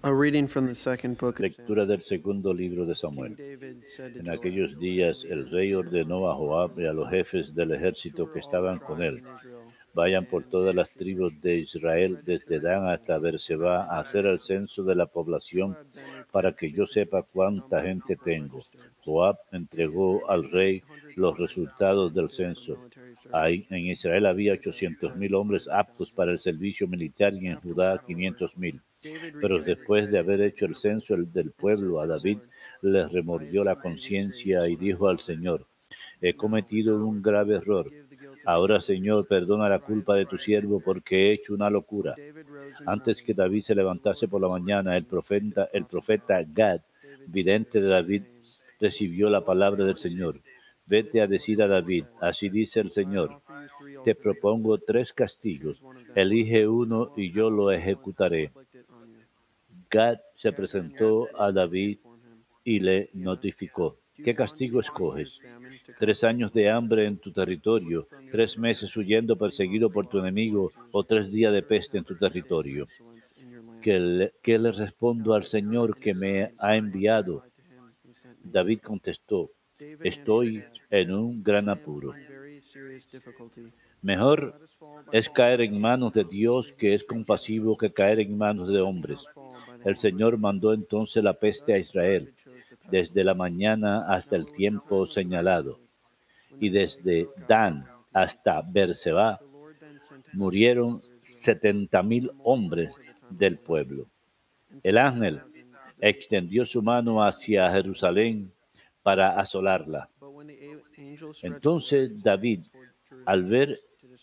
A reading from the second book of Lectura del segundo libro de Samuel. En aquellos días el rey ordenó a Joab y a los jefes del ejército que estaban con él, vayan por todas las tribus de Israel, desde Dan hasta Berseba, a hacer el censo de la población para que yo sepa cuánta gente tengo. Joab entregó al rey los resultados del censo. Ahí en Israel había 800.000 hombres aptos para el servicio militar y en Judá 500.000. Pero después de haber hecho el censo el del pueblo a David, le remordió la conciencia y dijo al Señor, he cometido un grave error. Ahora, Señor, perdona la culpa de tu siervo porque he hecho una locura. Antes que David se levantase por la mañana, el profeta, el profeta Gad, vidente de David, recibió la palabra del Señor. Vete a decir a David, así dice el Señor, te propongo tres castigos, elige uno y yo lo ejecutaré. Gad se presentó a David y le notificó, ¿qué castigo escoges? Tres años de hambre en tu territorio, tres meses huyendo perseguido por tu enemigo o tres días de peste en tu territorio. ¿Qué le, qué le respondo al Señor que me ha enviado? David contestó, estoy en un gran apuro. Mejor es caer en manos de Dios que es compasivo que caer en manos de hombres. El Señor mandó entonces la peste a Israel, desde la mañana hasta el tiempo señalado, y desde Dan hasta Berseba murieron setenta mil hombres del pueblo. El ángel extendió su mano hacia Jerusalén para asolarla. Entonces David, al ver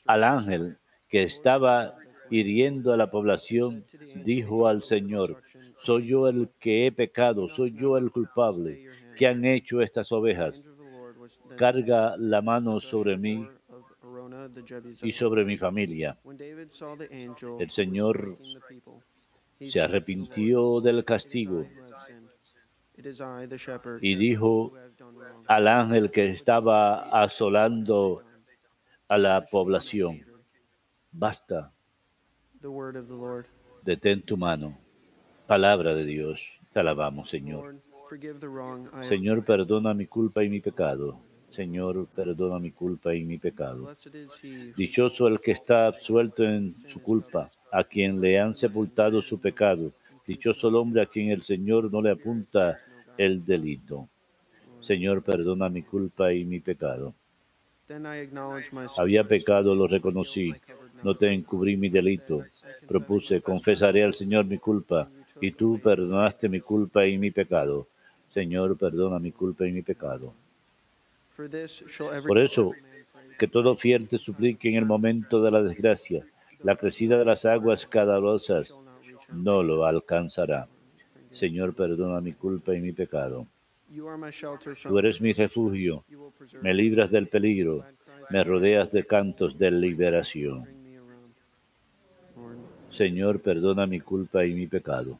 al ángel que estaba hiriendo a la población, dijo al Señor, soy yo el que he pecado, soy yo el culpable. ¿Qué han hecho estas ovejas? Carga la mano sobre mí y sobre mi familia. El Señor se arrepintió del castigo y dijo al ángel que estaba asolando a la población, basta, detén tu mano. Palabra de Dios, te alabamos, Señor. Señor, perdona mi culpa y mi pecado. Señor, perdona mi culpa y mi pecado. Dichoso el que está absuelto en su culpa, a quien le han sepultado su pecado. Dichoso el hombre a quien el Señor no le apunta el delito. Señor, perdona mi culpa y mi pecado. Había pecado, lo reconocí. No te encubrí mi delito. Propuse, confesaré al Señor mi culpa, y tú perdonaste mi culpa y mi pecado. Señor, perdona mi culpa y mi pecado. Por eso, que todo fiel te suplique en el momento de la desgracia, la crecida de las aguas caudalosas no lo alcanzará. Señor, perdona mi culpa y mi pecado. Tú eres mi refugio, me libras del peligro, me rodeas de cantos de liberación. Señor, perdona mi culpa y mi pecado.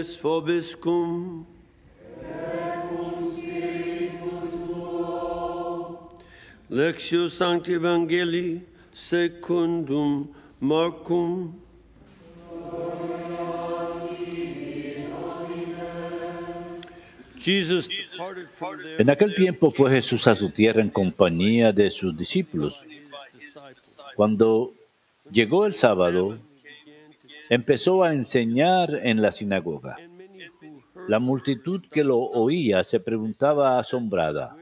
Dominus vobiscum. Lectio Sancti Evangelii secundum Marcum. En aquel tiempo fue Jesús a su tierra en compañía de sus discípulos. Cuando llegó el sábado, empezó a enseñar en la sinagoga. La multitud que lo oía se preguntaba asombrada,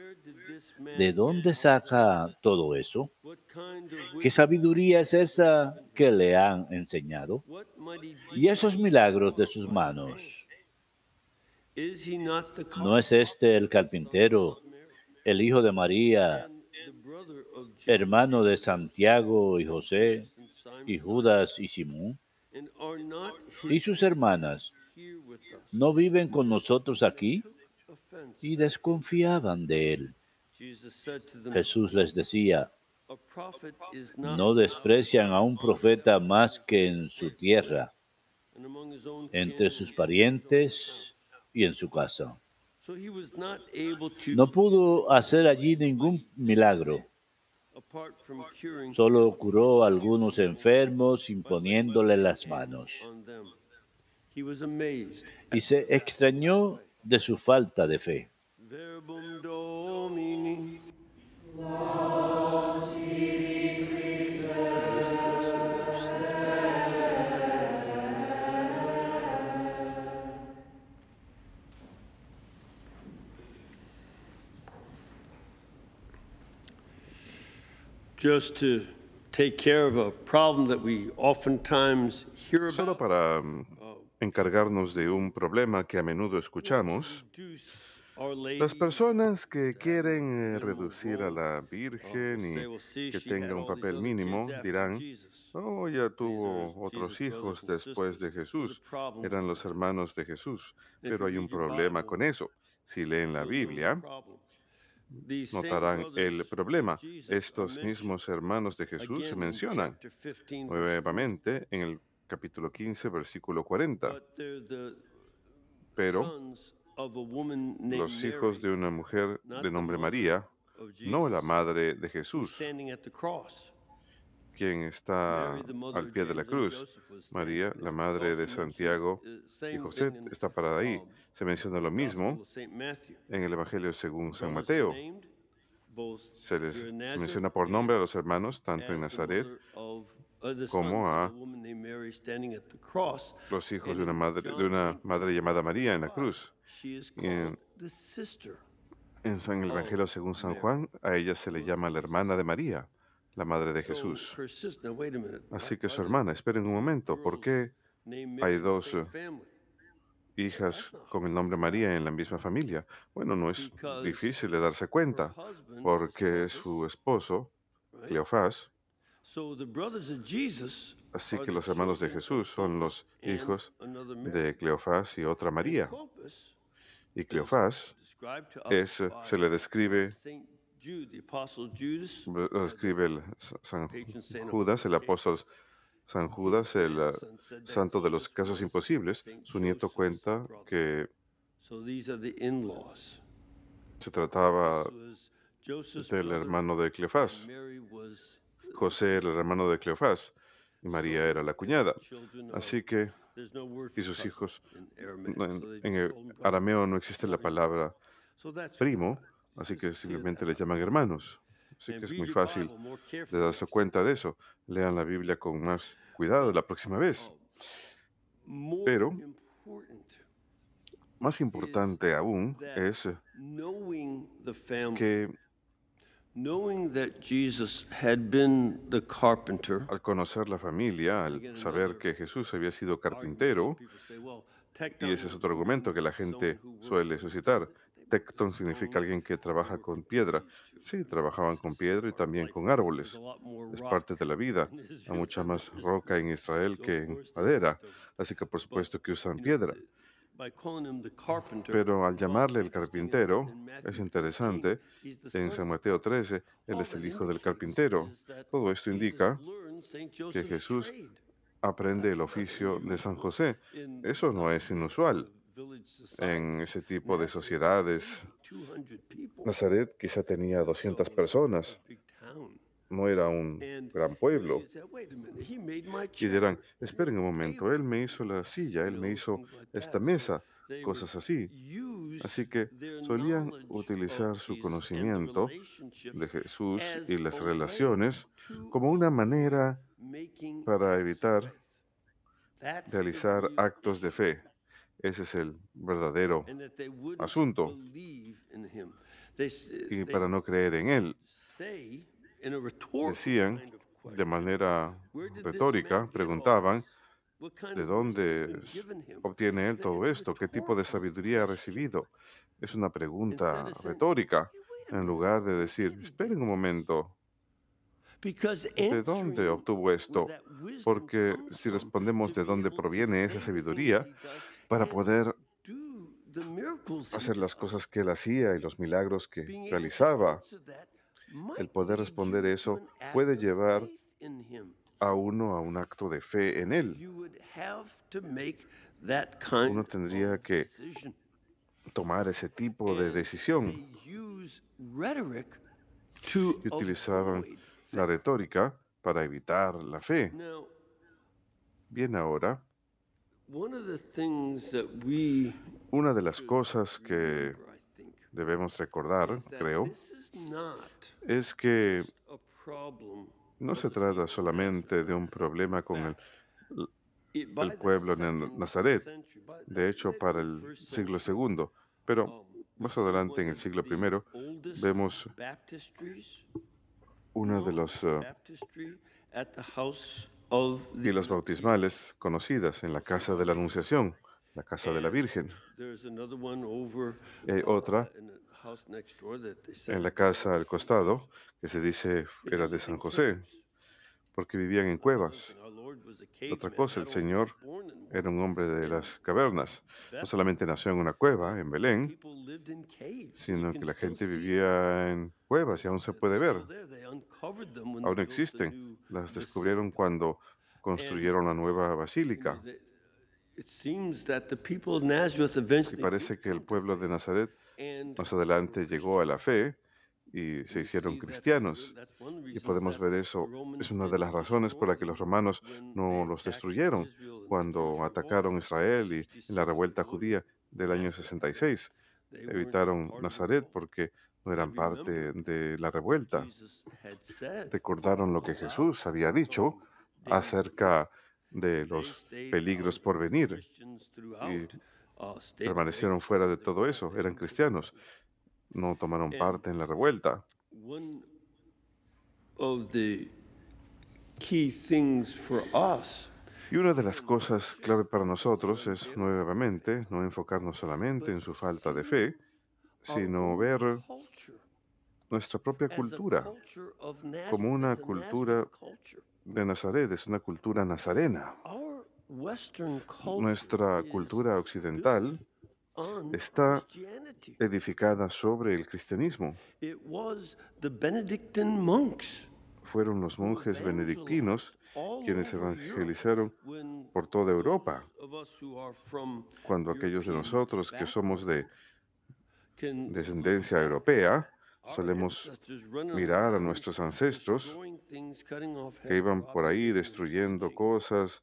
¿de dónde saca todo eso? ¿Qué sabiduría es esa que le han enseñado? Y esos milagros de sus manos. ¿No es este el carpintero, el hijo de María, hermano de Santiago y José, y Judas y Simón? ¿Y sus hermanas no viven con nosotros aquí? Y desconfiaban de él. Jesús les decía, no desprecian a un profeta más que en su tierra, entre sus parientes y en su casa. No pudo hacer allí ningún milagro, solo curó a algunos enfermos imponiéndole las manos. Y se extrañó de su falta de fe. Solo about. para mm, encargarnos de un problema que a menudo escuchamos, las personas que quieren eh, reducir a la Virgen say, y que tenga un papel mínimo dirán, oh, ya tuvo otros hijos después de Jesús, eran los hermanos de Jesús. Pero hay un problema con eso. Si leen la Biblia, notarán el problema. Estos mismos hermanos de Jesús se mencionan chapter 15, verse 4. nuevamente en el capítulo 15, versículo 40. But they're the Pero los hijos de una mujer de nombre María, no la madre de Jesús, quien está al pie de la cruz. María, la madre de Santiago uh, y José, está parada ahí. Se menciona lo mismo en el Evangelio según San Mateo. Se les menciona por nombre a los hermanos, tanto en Nazaret, como a los hijos de una madre, de una madre llamada María en la 8:25, cruz. She is Y en- called the sister. En San el Evangelio según San. Juan, a ella se le llama la hermana de María, la madre de Jesús. Así que su hermana, esperen un momento, ¿por qué hay dos, eh, hijas con el nombre María en la misma familia? Bueno, no es difícil de darse cuenta, porque su esposo? Cleofás, así que los hermanos de Jesús son los hijos de Cleofás y otra María. Y Cleofás es, se le describe, Lo describe el San Judas, el apóstol San Judas, el that santo de los casos imposibles. Su nieto cuenta que se trataba del hermano de Cleofás. José era el hermano de Cleofás y María era la cuñada. Así que y sus hijos, en, en arameo no existe la palabra primo, así que simplemente that. le llaman hermanos. Así que es muy fácil de darse cuenta de eso. Lean la Biblia con más cuidado la próxima vez. More Pero- Más importante aún es que knowing that Jesus had been the carpenter. al conocer la familia, al saber que Jesús había sido carpintero, y ese es otro argumento que la gente suele suscitar, Tecton significa alguien que trabaja con piedra. Sí, trabajaban con piedra y también con árboles. Es parte de la vida. Hay mucha más roca en Israel que en madera, así que por supuesto que usan piedra. Pero al llamarle el carpintero, es interesante, en San Mateo 13, él es el hijo del carpintero. Todo esto indica que Jesús aprende el oficio de San José. Eso no es inusual en ese tipo de sociedades. Nazaret quizá tenía 200 personas, no era un gran pueblo. you say, "Wait a minute, he made my Y chair." dirán, esperen un momento, él me hizo la silla, él me hizo esta mesa, cosas así. Así que solían utilizar su conocimiento de Jesús y las relaciones como una manera para evitar realizar real actos de fe. Ese es el verdadero asunto. y para no creer en él. Decían de manera "Where did this retórica, preguntaban, ¿de dónde has been s- given him?" obtiene él todo esto? ¿Qué tipo de sabiduría ha recibido? Es una pregunta retórica, "Hey, wait a en lugar de decir, esperen un momento, ¿de dónde obtuvo esto? Porque si respondemos de dónde proviene esa sabiduría, para poder hacer las cosas que él hacía y los milagros que realizaba, el poder responder eso puede llevar a uno a un acto de fe en él. Uno tendría que tomar ese tipo de decisión. Y utilizaban la retórica para evitar la fe. Bien ahora, una de las cosas que debemos recordar, creo, es que no se trata solamente de un problema con el... Pueblo second Nazaret, De hecho, para el siglo II, pero um, más adelante en el siglo I vemos uno de los eh, y las bautismales conocidas en la casa de la Anunciación, la casa de la Virgen. Hay uh, otra said en la casa al costado que se dice era de San José. Porque vivían en cuevas. Otra cosa, el Señor Era un hombre de las cavernas. No solamente nació en una cueva, en Belén, sino que la gente vivía en cuevas y aún se puede ver. Aún existen. Las descubrieron cuando construyeron la nueva basílica. Y parece que el pueblo de Nazaret más adelante llegó a la fe y se hicieron cristianos. Y podemos ver eso. Es una de las razones por la que los romanos no los destruyeron cuando atacaron Israel y en la 66 revuelta judía del año 66. They weren't Evitaron Nazaret porque no eran parte de la revuelta. Recordaron lo que Jesús había dicho acerca de los peligros por venir y uh, permanecieron fuera de todo eso. Eran cristianos. No tomaron parte en la revuelta. One of the key things for us Y una de las cosas clave para nosotros es nuevamente no enfocarnos solamente en su falta de fe, sino ver nuestra propia cultura como una cultura de Nazaret, es una cultura nazarena. Nuestra cultura occidental está edificada sobre el cristianismo. Fueron los monjes benedictinos quienes evangelizaron por toda Europa, cuando aquellos de nosotros que somos de descendencia europea solemos mirar a nuestros ancestros que iban por ahí destruyendo cosas,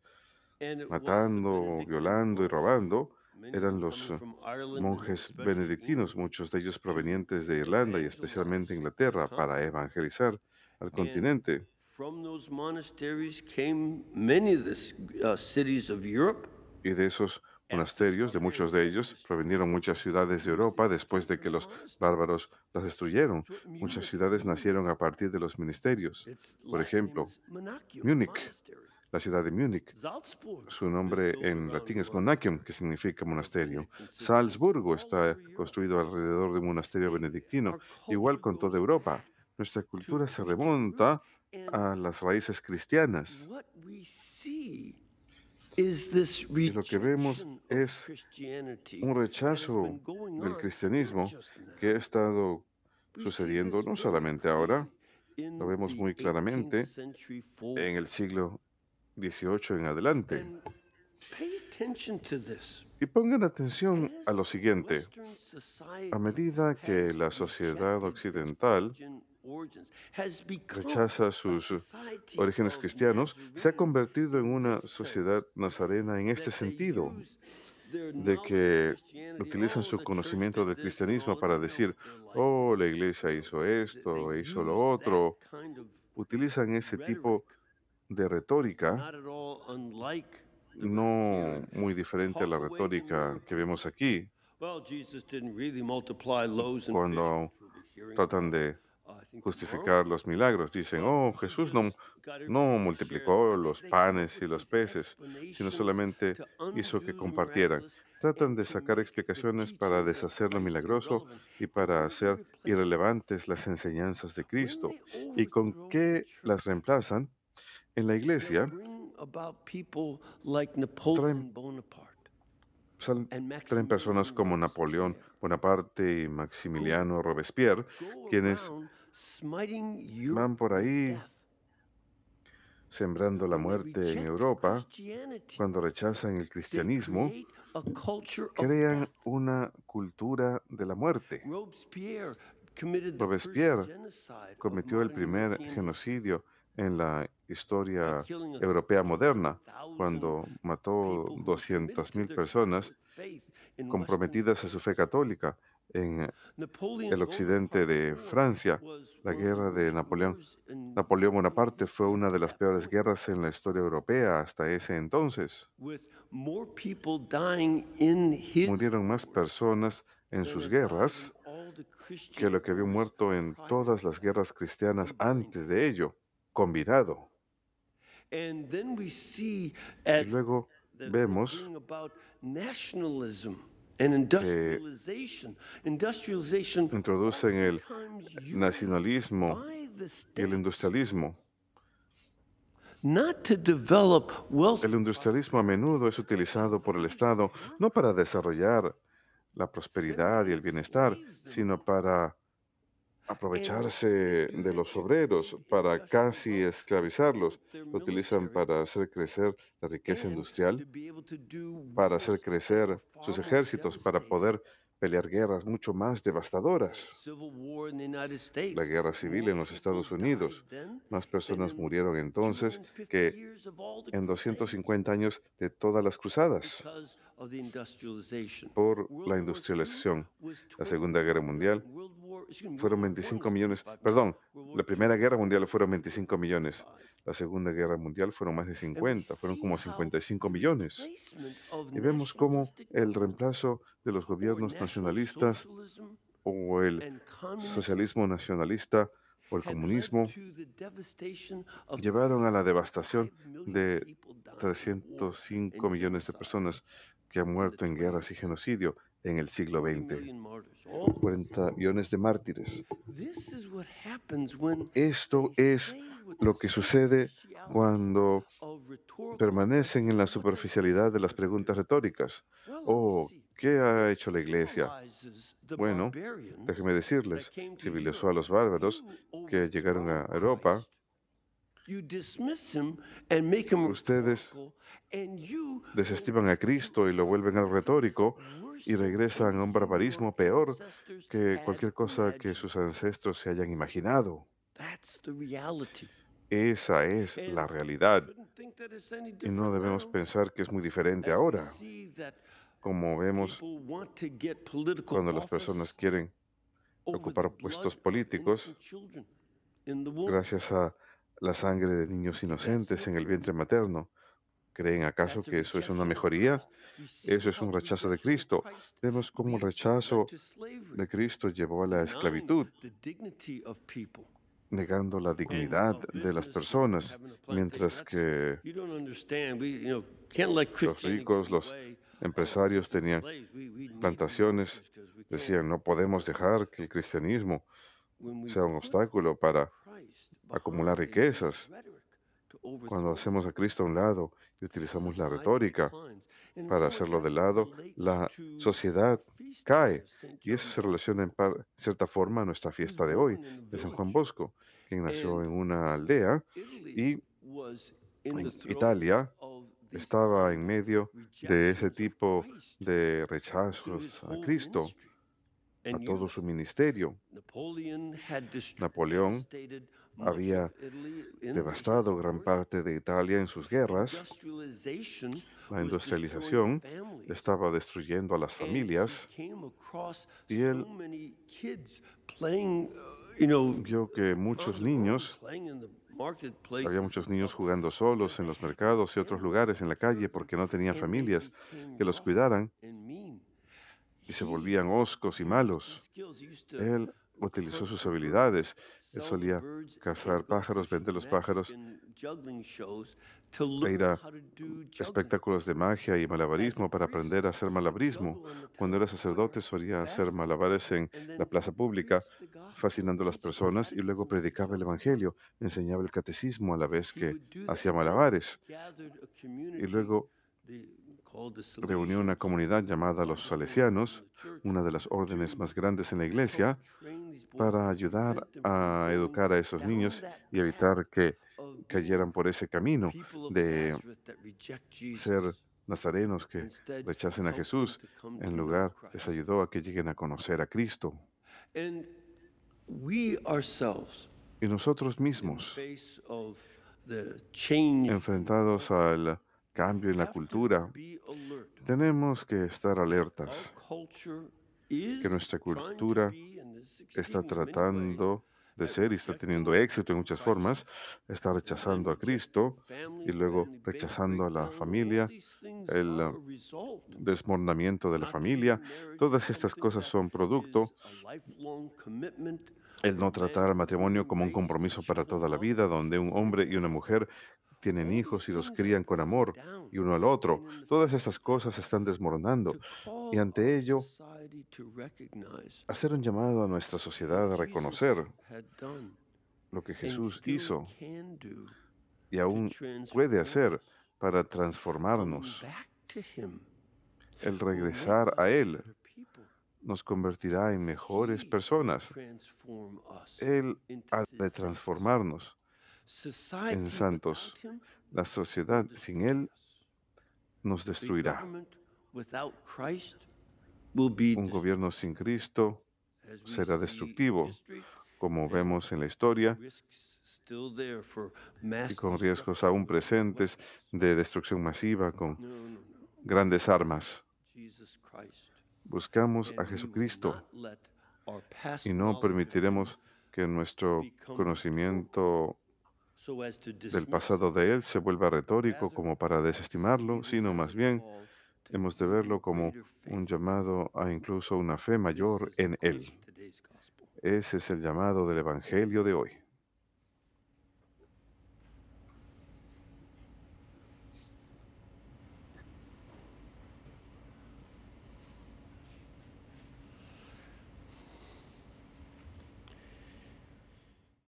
matando, violando y robando, eran los eh, monjes benedictinos, muchos de ellos provenientes de Irlanda y especialmente Inglaterra, para evangelizar al continente. uh. Y de esos monasterios, de muchos de ellos, provinieron muchas ciudades de Europa después de que los bárbaros las destruyeron. Muchas ciudades nacieron a partir de los ministerios. Por ejemplo, Múnich. La ciudad de Múnich, su nombre en latín es Monachium, que significa monasterio. Salzburgo está construido alrededor de un monasterio benedictino, igual con toda Europa. Nuestra cultura se remonta a las raíces cristianas. Y lo que vemos es un rechazo del cristianismo que ha estado sucediendo no solamente ahora, lo vemos muy 18th claramente en el siglo XVIII en adelante. Y pongan atención a lo siguiente. A medida que la sociedad occidental rechaza sus orígenes cristianos, se ha convertido en una sociedad nazarena en este sentido, de que utilizan su conocimiento del cristianismo para decir, oh, la iglesia hizo esto, hizo lo otro. Utilizan ese tipo de retórica, no muy diferente a la retórica que vemos aquí, cuando tratan de justificar los milagros. Dicen, oh, Jesús no, no multiplicó los panes y los peces, sino solamente hizo que compartieran. Tratan de sacar explicaciones para deshacer lo milagroso y para hacer irrelevantes las enseñanzas de Cristo. ¿Y con qué las reemplazan? En la iglesia traen, sal- traen personas como Napoleón Bonaparte y Maximiliano Robespierre, quienes van por ahí sembrando la muerte en Europa, cuando rechazan el cristianismo, crean una cultura de la muerte. Robespierre cometió el primer genocidio en la historia europea moderna, cuando mató 200.000 personas comprometidas a su fe católica en el occidente de Francia. La guerra de Napoleón, Napoleón Bonaparte fue una de las peores guerras en la historia europea hasta ese entonces. Murieron más personas en sus guerras que lo que había muerto en todas las guerras cristianas antes de ello, Y luego vemos que introducen el nacionalismo y el industrialismo. El industrialismo a menudo es utilizado por el Estado no para desarrollar la prosperidad y el bienestar, sino para aprovecharse de los obreros, para casi esclavizarlos. Lo utilizan para hacer crecer la riqueza industrial, para hacer crecer sus ejércitos, para poder pelear guerras mucho más devastadoras. La guerra civil en los Estados Unidos. Más personas murieron entonces que en 250 años de todas las cruzadas por la industrialización. La Segunda Guerra Mundial fueron 25 millones, perdón, la Primera Guerra Mundial fueron 25 millones, la Segunda Guerra Mundial fueron más de 50, fueron como 55 millones. Y vemos cómo el reemplazo de los gobiernos nacionalistas o el socialismo nacionalista o el comunismo llevaron a la devastación de 305 millones de personas que han muerto en guerras y genocidio en el siglo XX. 40 millones de mártires. Esto es lo que sucede cuando permanecen en la superficialidad de las preguntas retóricas. Oh, ¿qué ha hecho la iglesia? Bueno, déjenme decirles, civilizó a los bárbaros que llegaron a Europa. Ustedes desestiman a Cristo y lo vuelven al retórico y regresan a un barbarismo peor que cualquier cosa que sus ancestros se hayan imaginado. Esa es la realidad. Y no debemos pensar que es muy diferente ahora, como vemos cuando las personas quieren ocupar puestos políticos gracias a la sangre de niños inocentes en el vientre materno. ¿Creen acaso que eso es una mejoría? Eso es un rechazo de Cristo. Vemos cómo el rechazo de Cristo llevó a la esclavitud, negando la dignidad de las personas, mientras que los ricos, los empresarios tenían plantaciones, decían, no podemos dejar que el cristianismo sea un obstáculo para acumular riquezas. Cuando hacemos a Cristo a un lado y utilizamos la retórica para hacerlo de lado, la sociedad cae. Y eso se relaciona en par- cierta forma a nuestra fiesta de hoy, de San Juan Bosco, quien nació en una aldea y en Italia estaba en medio de ese tipo de rechazos a Cristo. a todo su ministerio. Napoleón había devastado gran parte de Italia en sus guerras. La industrialización estaba destruyendo a las familias. y él uh, Vio que muchos niños, había muchos niños jugando solos en los mercados y otros lugares en la calle porque no tenían familias que los cuidaran y se volvían hoscos y malos. Él utilizó sus habilidades. Él solía cazar pájaros, vender los pájaros e ir a espectáculos de magia y malabarismo para aprender a hacer malabarismo. Cuando era sacerdote solía hacer malabares en la plaza pública, fascinando a las personas y luego predicaba el Evangelio, enseñaba el catecismo a la vez que hacía malabares. Y luego reunió una comunidad llamada los salesianos, una de las órdenes más grandes en la iglesia, para ayudar a educar a esos niños y evitar que cayeran por ese camino de ser nazarenos que rechacen a Jesús. En lugar, les ayudó a que lleguen a conocer a Cristo. Y nosotros mismos, enfrentados al cambio en la cultura, tenemos que estar alertas. que nuestra cultura Está tratando de ser y está teniendo éxito en muchas formas, está rechazando a Cristo, y luego rechazando a la familia, el, uh, desmornamiento de la familia. Todas as estas cosas son producto el no tratar al matrimonio como un compromiso para toda la vida, donde un hombre y una mujer tienen All hijos y los crían con amor y uno al otro. Todas estas cosas se están desmoronando. Y ante ello, hacer un llamado a nuestra sociedad a reconocer lo que Jesús hizo y aún puede hacer para transformarnos. El regresar a Él nos convertirá en mejores personas. Él ha de transformarnos. En santos. La sociedad sin Él nos destruirá. Un gobierno sin Cristo, será destructivo, como vemos en la historia, y con riesgos aún presentes de destrucción masiva con grandes armas. Buscamos a Jesucristo y no permitiremos que nuestro conocimiento del pasado de Él se vuelva retórico como para desestimarlo, sino más bien hemos de verlo como un llamado a incluso una fe mayor en Él. Ese es el llamado del Evangelio de hoy.